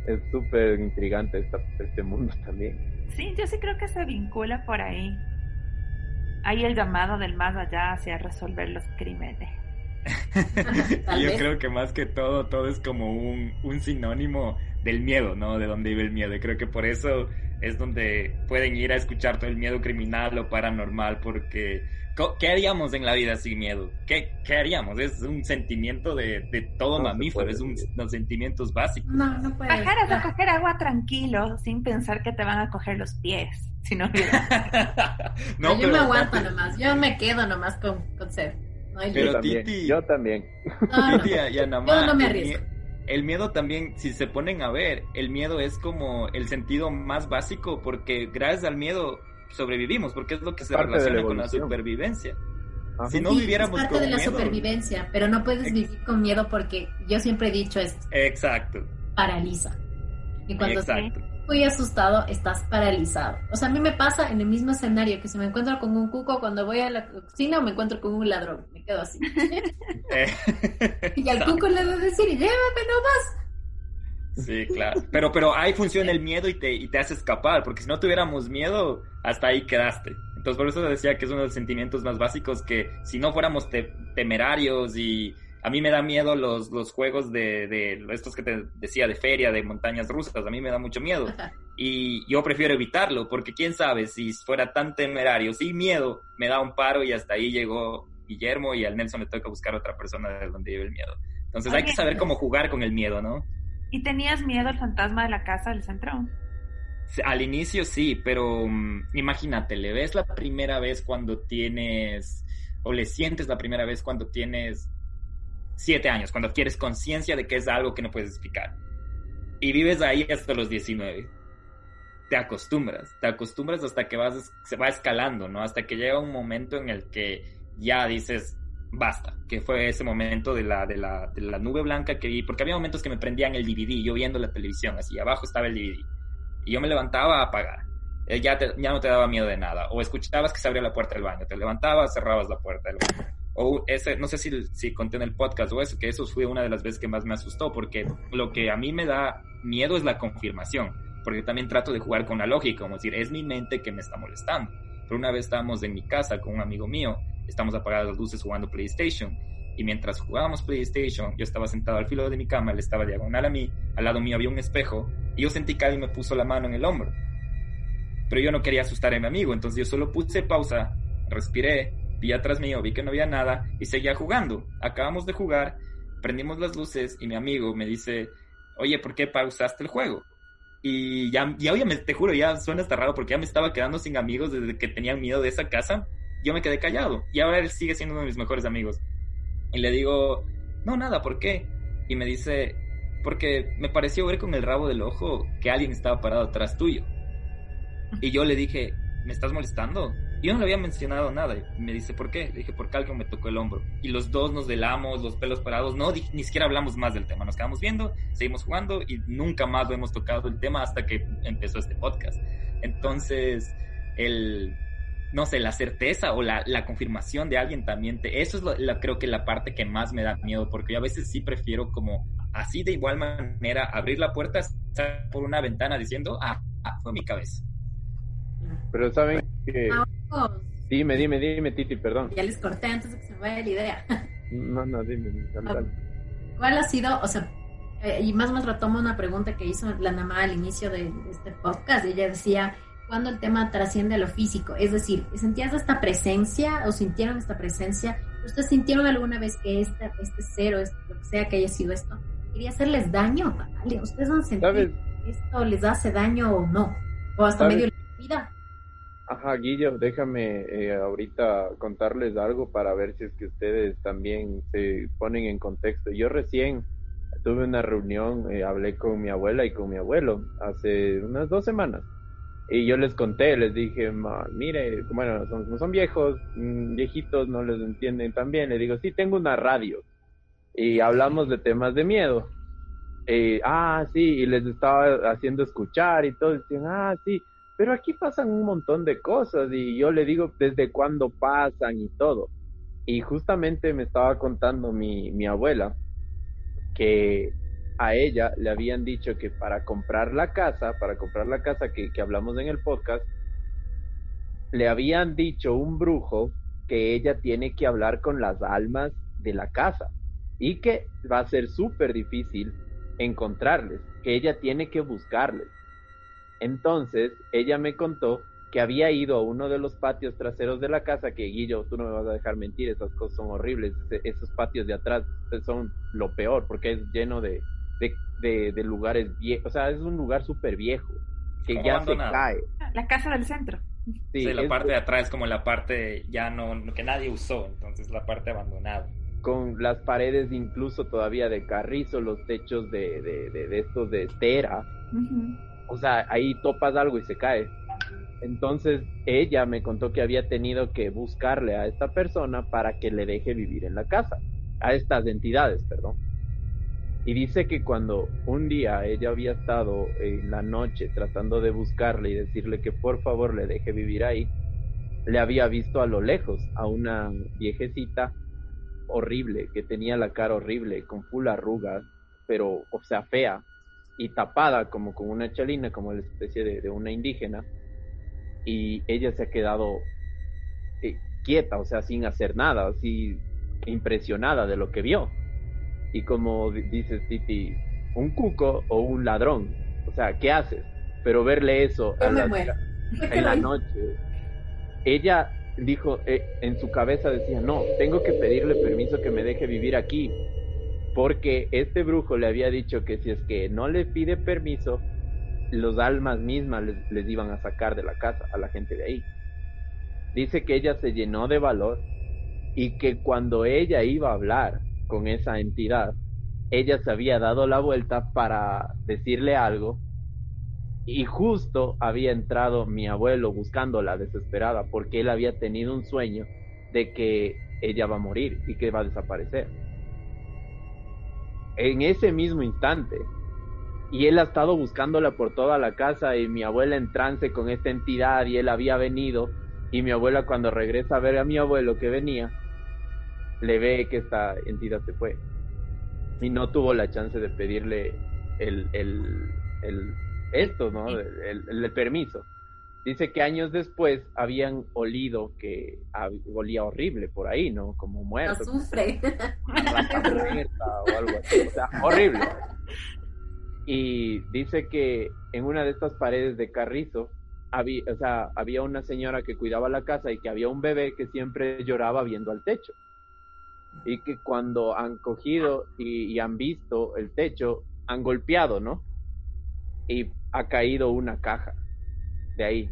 es súper intrigante este mundo también. Sí, yo sí creo que se vincula por ahí. Hay el llamado del más allá hacia resolver los crímenes. yo creo que más que todo, todo es como un, un sinónimo del miedo, ¿no? De dónde vive el miedo. Y creo que por eso es donde pueden ir a escuchar todo el miedo criminal o paranormal, porque ¿qué haríamos en la vida sin miedo? ¿Qué, qué haríamos? Es un sentimiento de, de todo mamífero, es un, unos sentimientos básicos. No, no puedes. Bajar a coger agua tranquilo, sin pensar que te van a coger los pies. Si no, no, yo me aguanto nomás, yo me quedo nomás con, con sed. pero yo Titi, yo también. Titi y yo no me arriesgo el miedo también, si se ponen a ver, el miedo es como el sentido más básico porque gracias al miedo sobrevivimos, porque es lo que se relaciona con la supervivencia. Si no viviéramos es parte de la supervivencia, pero no puedes vivir con miedo porque yo siempre he dicho esto. Exacto. Paraliza. Y cuando Exacto muy asustado, estás paralizado. O sea, a mí me pasa en el mismo escenario que si me encuentro con un cuco cuando voy a la cocina o me encuentro con un ladrón. Me quedo así. y al cuco le voy a decir, llévame nomás. Sí, claro. Pero, pero ahí funciona el miedo y te, y te hace escapar, porque si no tuviéramos miedo, hasta ahí quedaste. Entonces, por eso decía que es uno de los sentimientos más básicos que si no fuéramos temerarios y a mí me da miedo los, los juegos de, de, estos que te decía de feria, de montañas rusas, a mí me da mucho miedo. Y yo prefiero evitarlo, porque quién sabe, si fuera tan temerario, sin miedo, me da un paro y hasta ahí llegó Guillermo y al Nelson le toca buscar otra persona de donde vive el miedo. Entonces hay que saber cómo jugar con el miedo, ¿no? ¿Y tenías miedo al fantasma de la casa del centro? Al inicio sí, pero um, imagínate, le ves la primera vez cuando tienes, o le sientes la primera vez cuando tienes siete años, cuando adquieres conciencia de que es algo que no puedes explicar. Y vives ahí hasta los 19. Te acostumbras, te acostumbras hasta que vas, se va escalando, ¿no? Hasta que llega un momento en el que ya dices, basta, que fue ese momento de la, de la, de la nube blanca que vi, porque había momentos que me prendían el DVD, yo viendo la televisión, así abajo estaba el DVD, y yo me levantaba a apagar. Eh, ya, ya no te daba miedo de nada, o escuchabas que se abría la puerta del baño, te levantabas, cerrabas la puerta del baño o ese, no sé si, si conté en el podcast o eso, que eso fue una de las veces que más me asustó, porque lo que a mí me da miedo es la confirmación, porque también trato de jugar con la lógica, como decir, es mi mente que me está molestando. Pero una vez estábamos en mi casa con un amigo mío, estamos apagadas las luces jugando PlayStation, y mientras jugábamos PlayStation, yo estaba sentado al filo de mi cama, él estaba diagonal a mí, al lado mío había un espejo, y yo sentí que alguien me puso la mano en el hombro. Pero yo no quería asustar a mi amigo, entonces yo solo puse pausa, respiré, vi atrás mío, vi que no había nada y seguía jugando. Acabamos de jugar, prendimos las luces y mi amigo me dice, oye, ¿por qué pausaste el juego? Y ya, ya oye, te juro, ya suena hasta raro porque ya me estaba quedando sin amigos desde que tenían miedo de esa casa. Yo me quedé callado y ahora él sigue siendo uno de mis mejores amigos. Y le digo, no, nada, ¿por qué? Y me dice, porque me pareció ver con el rabo del ojo que alguien estaba parado atrás tuyo. Y yo le dije, ¿me estás molestando? Yo no le había mencionado nada. Y me dice, ¿por qué? Le dije, porque alguien me tocó el hombro. Y los dos nos velamos, los pelos parados. No, ni siquiera hablamos más del tema. Nos quedamos viendo, seguimos jugando y nunca más lo hemos tocado el tema hasta que empezó este podcast. Entonces, el, no sé, la certeza o la, la confirmación de alguien también, te, eso es la, creo que la parte que más me da miedo, porque yo a veces sí prefiero como así de igual manera abrir la puerta por una ventana diciendo, ah, ah fue mi cabeza. Pero saben que... Dime, dime, dime, Titi, perdón. Ya les corté antes de que se me vaya la idea. No, no, dime, dime ¿Cuál ha sido, o sea, eh, y más o menos retomo una pregunta que hizo la Namá al inicio de, este podcast, ella decía, cuando el tema trasciende a lo físico. Es decir, ¿sentías esta presencia o sintieron esta presencia? ¿Ustedes sintieron alguna vez que este, este cero, este, lo que sea que haya sido esto, quería hacerles daño? ¿Ustedes han sentido que esto les hace daño o no? ¿O hasta medio de la vida? Ajá, Guillo, déjame eh, ahorita contarles algo para ver si es que ustedes también se ponen en contexto. Yo recién tuve una reunión, eh, hablé con mi abuela y con mi abuelo hace unas dos semanas y yo les conté, les dije, mire, bueno, son, son viejos, mm, viejitos, no les entienden tan bien. Les digo, sí, tengo una radio. Y hablamos de temas de miedo. Y, ah, sí, y les estaba haciendo escuchar y todo. Decían, ah, sí, pero aquí pasan un montón de cosas. Y yo le digo, ¿desde cuándo pasan y todo? Y justamente me estaba contando mi, mi abuela que a ella le habían dicho que para comprar la casa, para comprar la casa que, hablamos en el podcast, le habían dicho un brujo que ella tiene que hablar con las almas de la casa y que va a ser súper difícil encontrarles, que ella tiene que buscarles. Entonces, ella me contó que había ido a uno de los patios traseros de la casa, que Guillo, tú no me vas a dejar mentir, esas cosas son horribles, esos patios de atrás son lo peor, porque es lleno de, de, de, lugares viejos, o sea, es un lugar súper viejo, que ya se cae. La casa del centro. Sí, la parte de atrás es como la parte ya no, que nadie usó, entonces la parte abandonada. Con las paredes incluso todavía de carrizo, los techos de, de, de, estos de estera. O sea, ahí topas algo y se cae. Entonces ella me contó que había tenido que buscarle a esta persona para que le deje vivir en la casa, a estas entidades, perdón. Y dice que cuando un día ella había estado en la noche tratando de buscarle y decirle que por favor le deje vivir ahí, le había visto a lo lejos a una viejecita horrible, que tenía la cara horrible, con full arrugas, pero, o sea, fea, y tapada como con una chalina, como la especie de, una indígena, y ella se ha quedado eh, quieta, o sea, sin hacer nada, así impresionada de lo que vio y como dices Titi, un cuco o un ladrón. O sea, ¿qué haces? Pero verle eso en la noche. Ella dijo, eh, en su cabeza decía, no, tengo que pedirle permiso que me deje vivir aquí. Porque este brujo le había dicho que si es que no le pide permiso, los almas mismas les, les iban a sacar de la casa a la gente de ahí. Dice que ella se llenó de valor y que cuando ella iba a hablar con esa entidad, ella se había dado la vuelta para decirle algo y justo había entrado mi abuelo buscándola desesperada porque él había tenido un sueño de que ella va a morir y que va a desaparecer. En ese mismo instante, y él ha estado buscándola por toda la casa y mi abuela en trance con esta entidad y él había venido y mi abuela cuando regresa a ver a mi abuelo que venía, le ve que esta entidad se fue y no tuvo la chance de pedirle el, el, el esto, ¿no? El, el, permiso. dice que años después habían olido que olía horrible por ahí, ¿no? Como muerto. sufre. o algo así. O sea, horrible. Y dice que en una de estas paredes de carrizo había, o sea, había una señora que cuidaba la casa y que había un bebé que siempre lloraba viendo al techo. Y que cuando han cogido y han visto el techo, han golpeado, ¿no? Y ha caído una caja de ahí.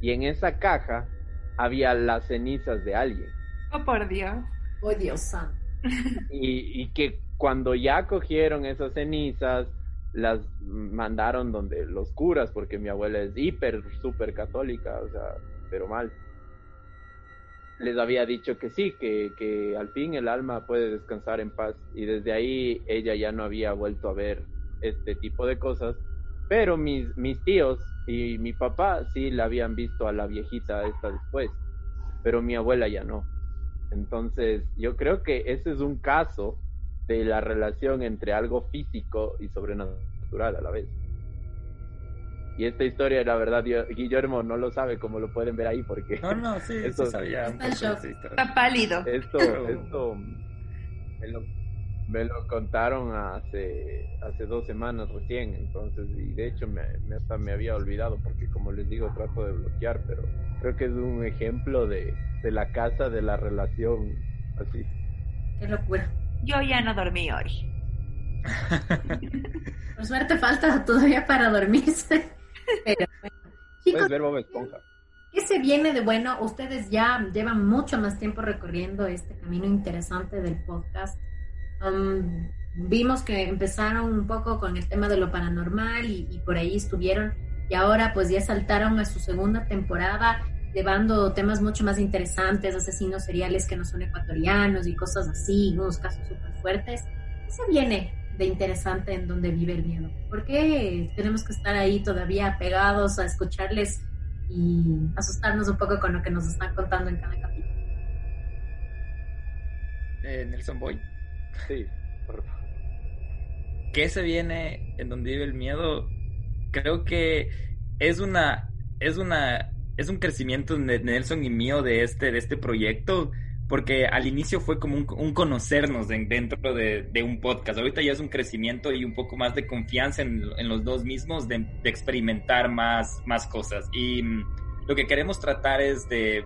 Y en esa caja había las cenizas de alguien. Oh, por Dios. Oh, Dios santo. Y, y que cuando ya cogieron esas cenizas, las mandaron donde los curas, porque mi abuela es hiper, súper católica, o sea, pero mal. Les había dicho que sí, que, que al fin el alma puede descansar en paz. Y desde ahí ella ya no había vuelto a ver este tipo de cosas pero mis, mis tíos y mi papá sí la habían visto a la viejita esta después, pero mi abuela ya no. Entonces, yo creo que ese es un caso de la relación entre algo físico y sobrenatural a la vez. Y esta historia, la verdad, Guillermo no lo sabe como lo pueden ver ahí porque... No, no, sí, esto, sabía. Está pálido. Esto, esto, me lo contaron hace, hace dos semanas recién, entonces, y de hecho me, hasta me había olvidado, porque como les digo, trato de bloquear, pero creo que es un ejemplo de, de la casa, de la relación, así. Qué locura. Yo ya no dormí hoy. Por suerte falta todavía para dormirse. Pero Chicos, ver Bob Esponja. ¿Qué se viene de bueno? Ustedes ya llevan mucho más tiempo recorriendo este camino interesante del podcast vimos que empezaron un poco con el tema de lo paranormal y, por ahí estuvieron y ahora pues ya saltaron a su segunda temporada llevando temas mucho más interesantes, asesinos seriales que no son ecuatorianos y cosas así, unos casos súper fuertes. ¿Qué se viene de interesante en donde vive el miedo? ¿Por qué tenemos que estar ahí todavía pegados a escucharles y asustarnos un poco con lo que nos están contando en cada capítulo? Eh, Nelson Boy. Sí, por ¿Qué se viene en donde vive el miedo? Creo que es una, es una, es un crecimiento de Nelson y mío de este, de este proyecto, porque al inicio fue como un, conocernos dentro de, un podcast. Ahorita ya es un crecimiento y un poco más de confianza en, los dos mismos, de, de, experimentar más, más cosas. Y mm, lo que queremos tratar es de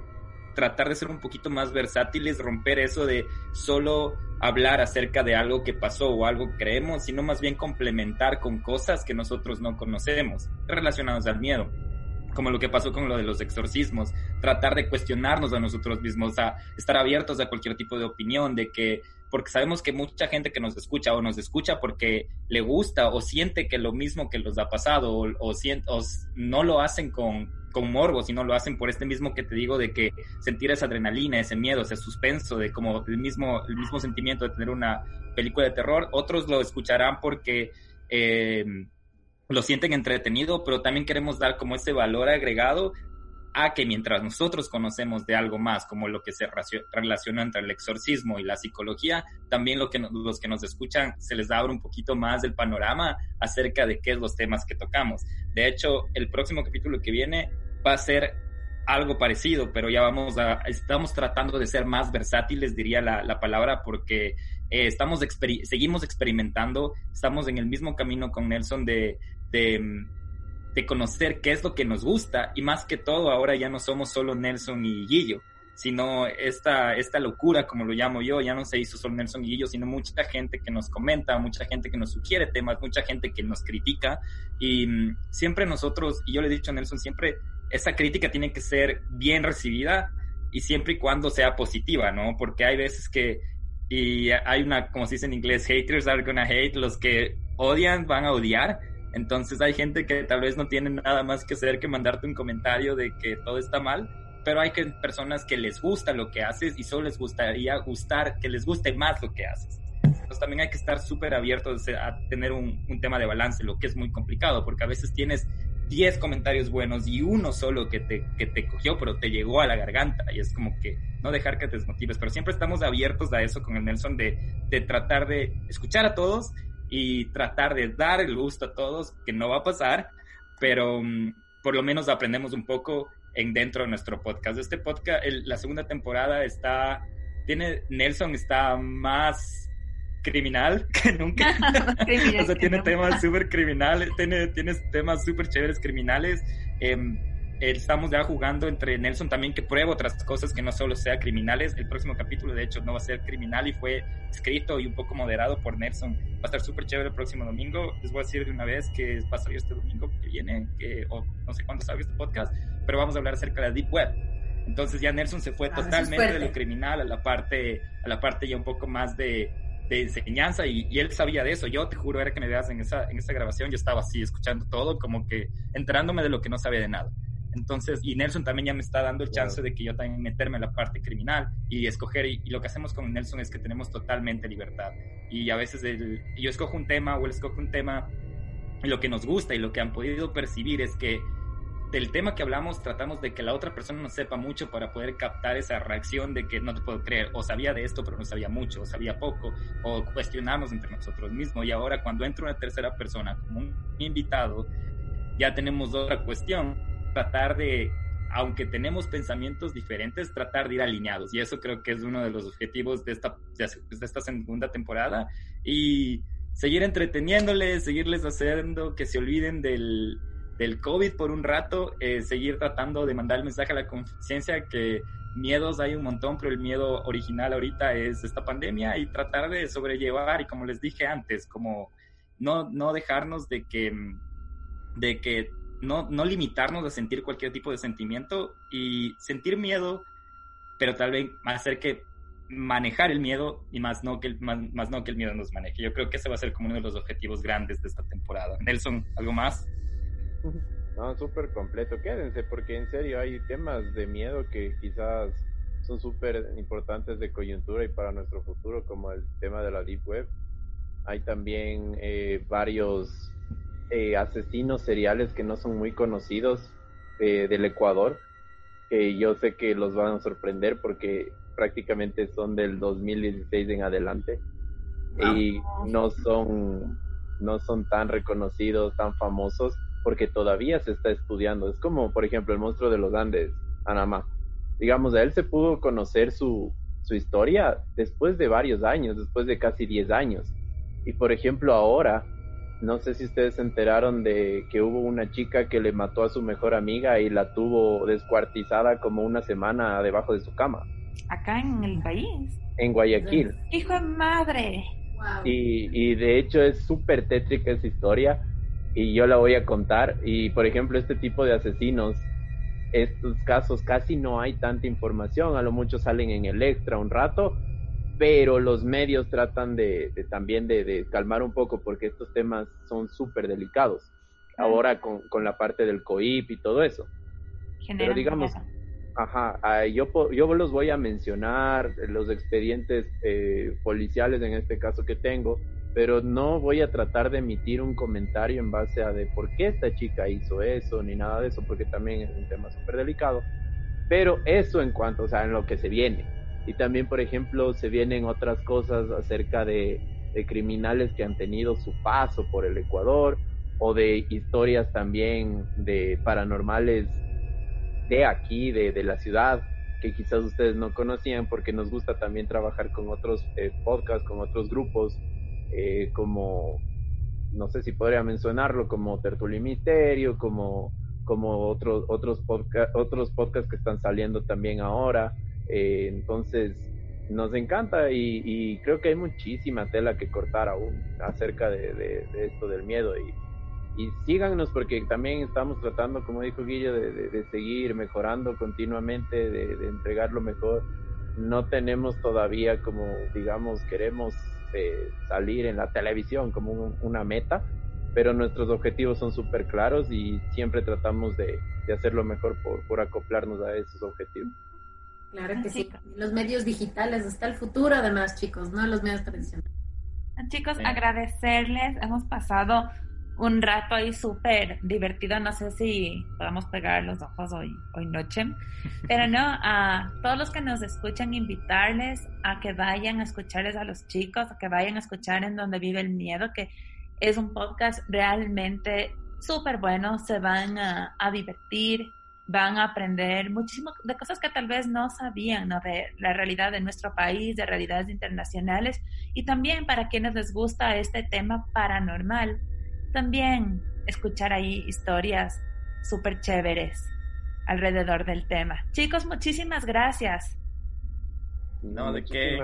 tratar de ser un poquito más versátiles, romper eso de solo hablar acerca de algo que pasó o algo que creemos, sino más bien complementar con cosas que nosotros no conocemos relacionadas al miedo como lo que pasó con lo de los exorcismos, tratar de cuestionarnos a nosotros mismos, a estar abiertos a cualquier tipo de opinión, de que, porque sabemos que mucha gente que nos escucha o nos escucha porque le gusta o siente que lo mismo que los ha pasado o, o, o no lo hacen con, con morbo, sino lo hacen por este mismo que te digo de que sentir esa adrenalina, ese miedo, ese suspenso, de como el mismo, el mismo sentimiento de tener una película de terror. Otros lo escucharán porque eh, lo sienten entretenido, pero también queremos dar como ese valor agregado a que mientras nosotros conocemos de algo más, como lo que se relaciona entre el exorcismo y la psicología, también lo que los que nos escuchan se les da un poquito más del panorama acerca de qué es los temas que tocamos. De hecho, el próximo capítulo que viene va a ser algo parecido, pero ya vamos a, estamos tratando de ser más versátiles, diría la, palabra, porque eh, estamos seguimos experimentando, estamos en el mismo camino con Nelson de, de, conocer qué es lo que nos gusta y más que todo ahora ya no somos solo Nelson y Guillo, sino esta, esta locura, como lo llamo yo, ya no se hizo solo Nelson y yo, sino mucha gente que nos comenta, mucha gente que nos sugiere temas, mucha gente que nos critica y mm, siempre nosotros, y yo le he dicho a Nelson, siempre esa crítica tiene que ser bien recibida y siempre y cuando sea positiva, ¿no? Porque hay veces que, y hay una, como se dice en inglés, haters are gonna hate, los que odian van a odiar, entonces hay gente que tal vez no tiene nada más que hacer que mandarte un comentario de que todo está mal, pero hay personas que les gusta lo que haces y solo les gustaría gustar, que les guste más lo que haces. Entonces también hay que estar súper abiertos a tener un, un, tema de balance, lo que es muy complicado, porque a veces tienes 10 comentarios buenos y uno solo que te, que te cogió, pero te llegó a la garganta. Y es como que no dejar que te desmotives, pero siempre estamos abiertos a eso con el Nelson de, de tratar de escuchar a todos y tratar de dar el gusto a todos, que no va a pasar, pero mm, por lo menos aprendemos un poco en dentro de nuestro podcast. Este podcast, la segunda temporada está, tiene, Nelson está más criminal que nunca. o sea, tiene temas súper criminales, tiene, tiene temas súper chéveres criminales. Eh, estamos ya jugando entre Nelson también que prueba otras cosas que no solo sea criminales. El próximo capítulo, de hecho, no va a ser criminal y fue escrito y un poco moderado por Nelson. Va a estar súper chévere el próximo domingo. Les voy a decir de una vez que va a salir este domingo que viene, que, o no sé cuándo salga este podcast, pero vamos a hablar acerca de la Deep Web. Entonces ya Nelson se fue ah, totalmente de lo criminal a la parte, a la parte ya un poco más de, de enseñanza y, y, él sabía de eso. Yo te juro, era que me veas en esa, en esa grabación, yo estaba así escuchando todo, como que enterándome de lo que no sabía de nada. Entonces, y Nelson también ya me está dando el chance de que yo también meterme en la parte criminal y escoger, y, lo que hacemos con Nelson es que tenemos totalmente libertad. Y a veces yo escojo un tema o él escoge un tema, y lo que nos gusta y lo que han podido percibir es que del tema que hablamos tratamos de que la otra persona no sepa mucho para poder captar esa reacción de que no te puedo creer, o sabía de esto pero no sabía mucho, o sabía poco, o cuestionamos entre nosotros mismos. Y ahora cuando entra una tercera persona como un invitado, ya tenemos otra cuestión tratar de, aunque tenemos pensamientos diferentes, tratar de ir alineados. Y eso creo que es uno de los objetivos de esta, de esta segunda temporada. Y seguir entreteniéndoles, seguirles haciendo que se olviden del, del COVID por un rato, eh, seguir tratando de mandar el mensaje a la conciencia que miedos hay un montón, pero el miedo original ahorita es esta pandemia y tratar de sobrellevar y como les dije antes, como no, no dejarnos de que, de que no, no limitarnos a sentir cualquier tipo de sentimiento y sentir miedo, pero tal vez hacer que manejar el miedo y más no que el, más, no que el miedo nos maneje. Yo creo que ese va a ser como uno de los objetivos grandes de esta temporada. Nelson, ¿algo más? No, súper completo. Quédense porque en serio hay temas de miedo que quizás son súper importantes de coyuntura y para nuestro futuro, como el tema de la Deep Web. Hay también eh, varios eh, asesinos seriales que no son muy conocidos eh, del Ecuador, que yo sé que los van a sorprender porque prácticamente son del 2016 en adelante y no son no son tan reconocidos, tan famosos porque todavía se está estudiando. Es como, por ejemplo, el monstruo de los Andes, Anamá. Digamos, a él se pudo conocer su, su historia después de varios años, después de casi 10 años. Y por ejemplo, ahora no sé si ustedes se enteraron de que hubo una chica que le mató a su mejor amiga y la tuvo descuartizada como una semana debajo de su cama. Acá en el país. En Guayaquil. Hijo de madre. Y, y de hecho es súper tétrica esa historia y yo la voy a contar. Y por ejemplo, este tipo de asesinos, estos casos casi no hay tanta información, a lo mucho salen en el extra un rato pero los medios tratan de, también de, calmar un poco porque estos temas son súper delicados. Ahora con, con, la parte del COIP y todo eso. pero digamos, ajá, yo, yo los voy a mencionar, los expedientes eh, policiales en este caso que tengo, pero no voy a tratar de emitir un comentario en base a de por qué esta chica hizo eso, ni nada de eso, porque también es un tema súper delicado. Pero eso en cuanto, o sea, en lo que se viene y también, por ejemplo, se vienen otras cosas acerca de, criminales que han tenido su paso por el Ecuador o de historias también de paranormales de aquí, de, la ciudad, que quizás ustedes no conocían porque nos gusta también trabajar con otros eh, podcasts, con otros grupos, eh, como, no sé si podría mencionarlo, como Tertulio Misterio, como, como otros, otros, otros podcasts que están saliendo también ahora. Eh, entonces, nos encanta y, creo que hay muchísima tela que cortar aún acerca de, esto del miedo. Y, síganos porque también estamos tratando, como dijo Guillo, de, seguir mejorando continuamente, de, entregar lo mejor. No tenemos todavía como, digamos, queremos eh, salir en la televisión como una meta, pero nuestros objetivos son súper claros y siempre tratamos de, hacer lo mejor por acoplarnos a esos objetivos. Claro que sí. Los medios digitales, hasta el futuro además, chicos, no los medios tradicionales. Chicos, agradecerles. Hemos pasado un rato ahí súper divertido. No sé si podamos pegar los ojos hoy, hoy noche. Pero no, a todos los que nos escuchan, invitarles a que vayan a escucharles a los chicos, a que vayan a escuchar en donde vive el miedo, que es un podcast realmente súper bueno, se van a, a, divertir, van a aprender muchísimo de cosas que tal vez no sabían, ¿no? De la realidad de nuestro país, de realidades internacionales y también para quienes les gusta este tema paranormal, también escuchar ahí historias súper chéveres alrededor del tema. Chicos, muchísimas gracias. No, de qué.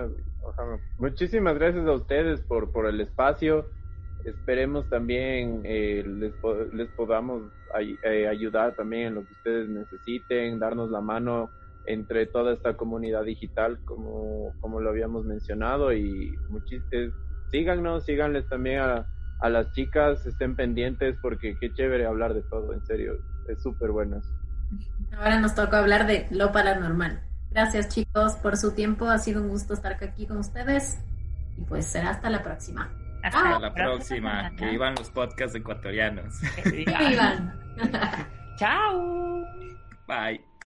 Muchísimas gracias a ustedes por, por el espacio. Esperemos también eh, les, les podamos eh, ayudar también en lo que ustedes necesiten, darnos la mano entre toda esta comunidad digital, como, como lo habíamos mencionado. Y muchísimas, síganos, síganles también a, a las chicas, estén pendientes porque qué chévere hablar de todo, en serio, es súper bueno. Ahora nos toca hablar de lo paranormal. Gracias chicos por su tiempo, ha sido un gusto estar aquí con ustedes y pues será hasta la próxima. Hasta la próxima, que vivan los podcasts ecuatorianos. Que vivan. Chao. Bye.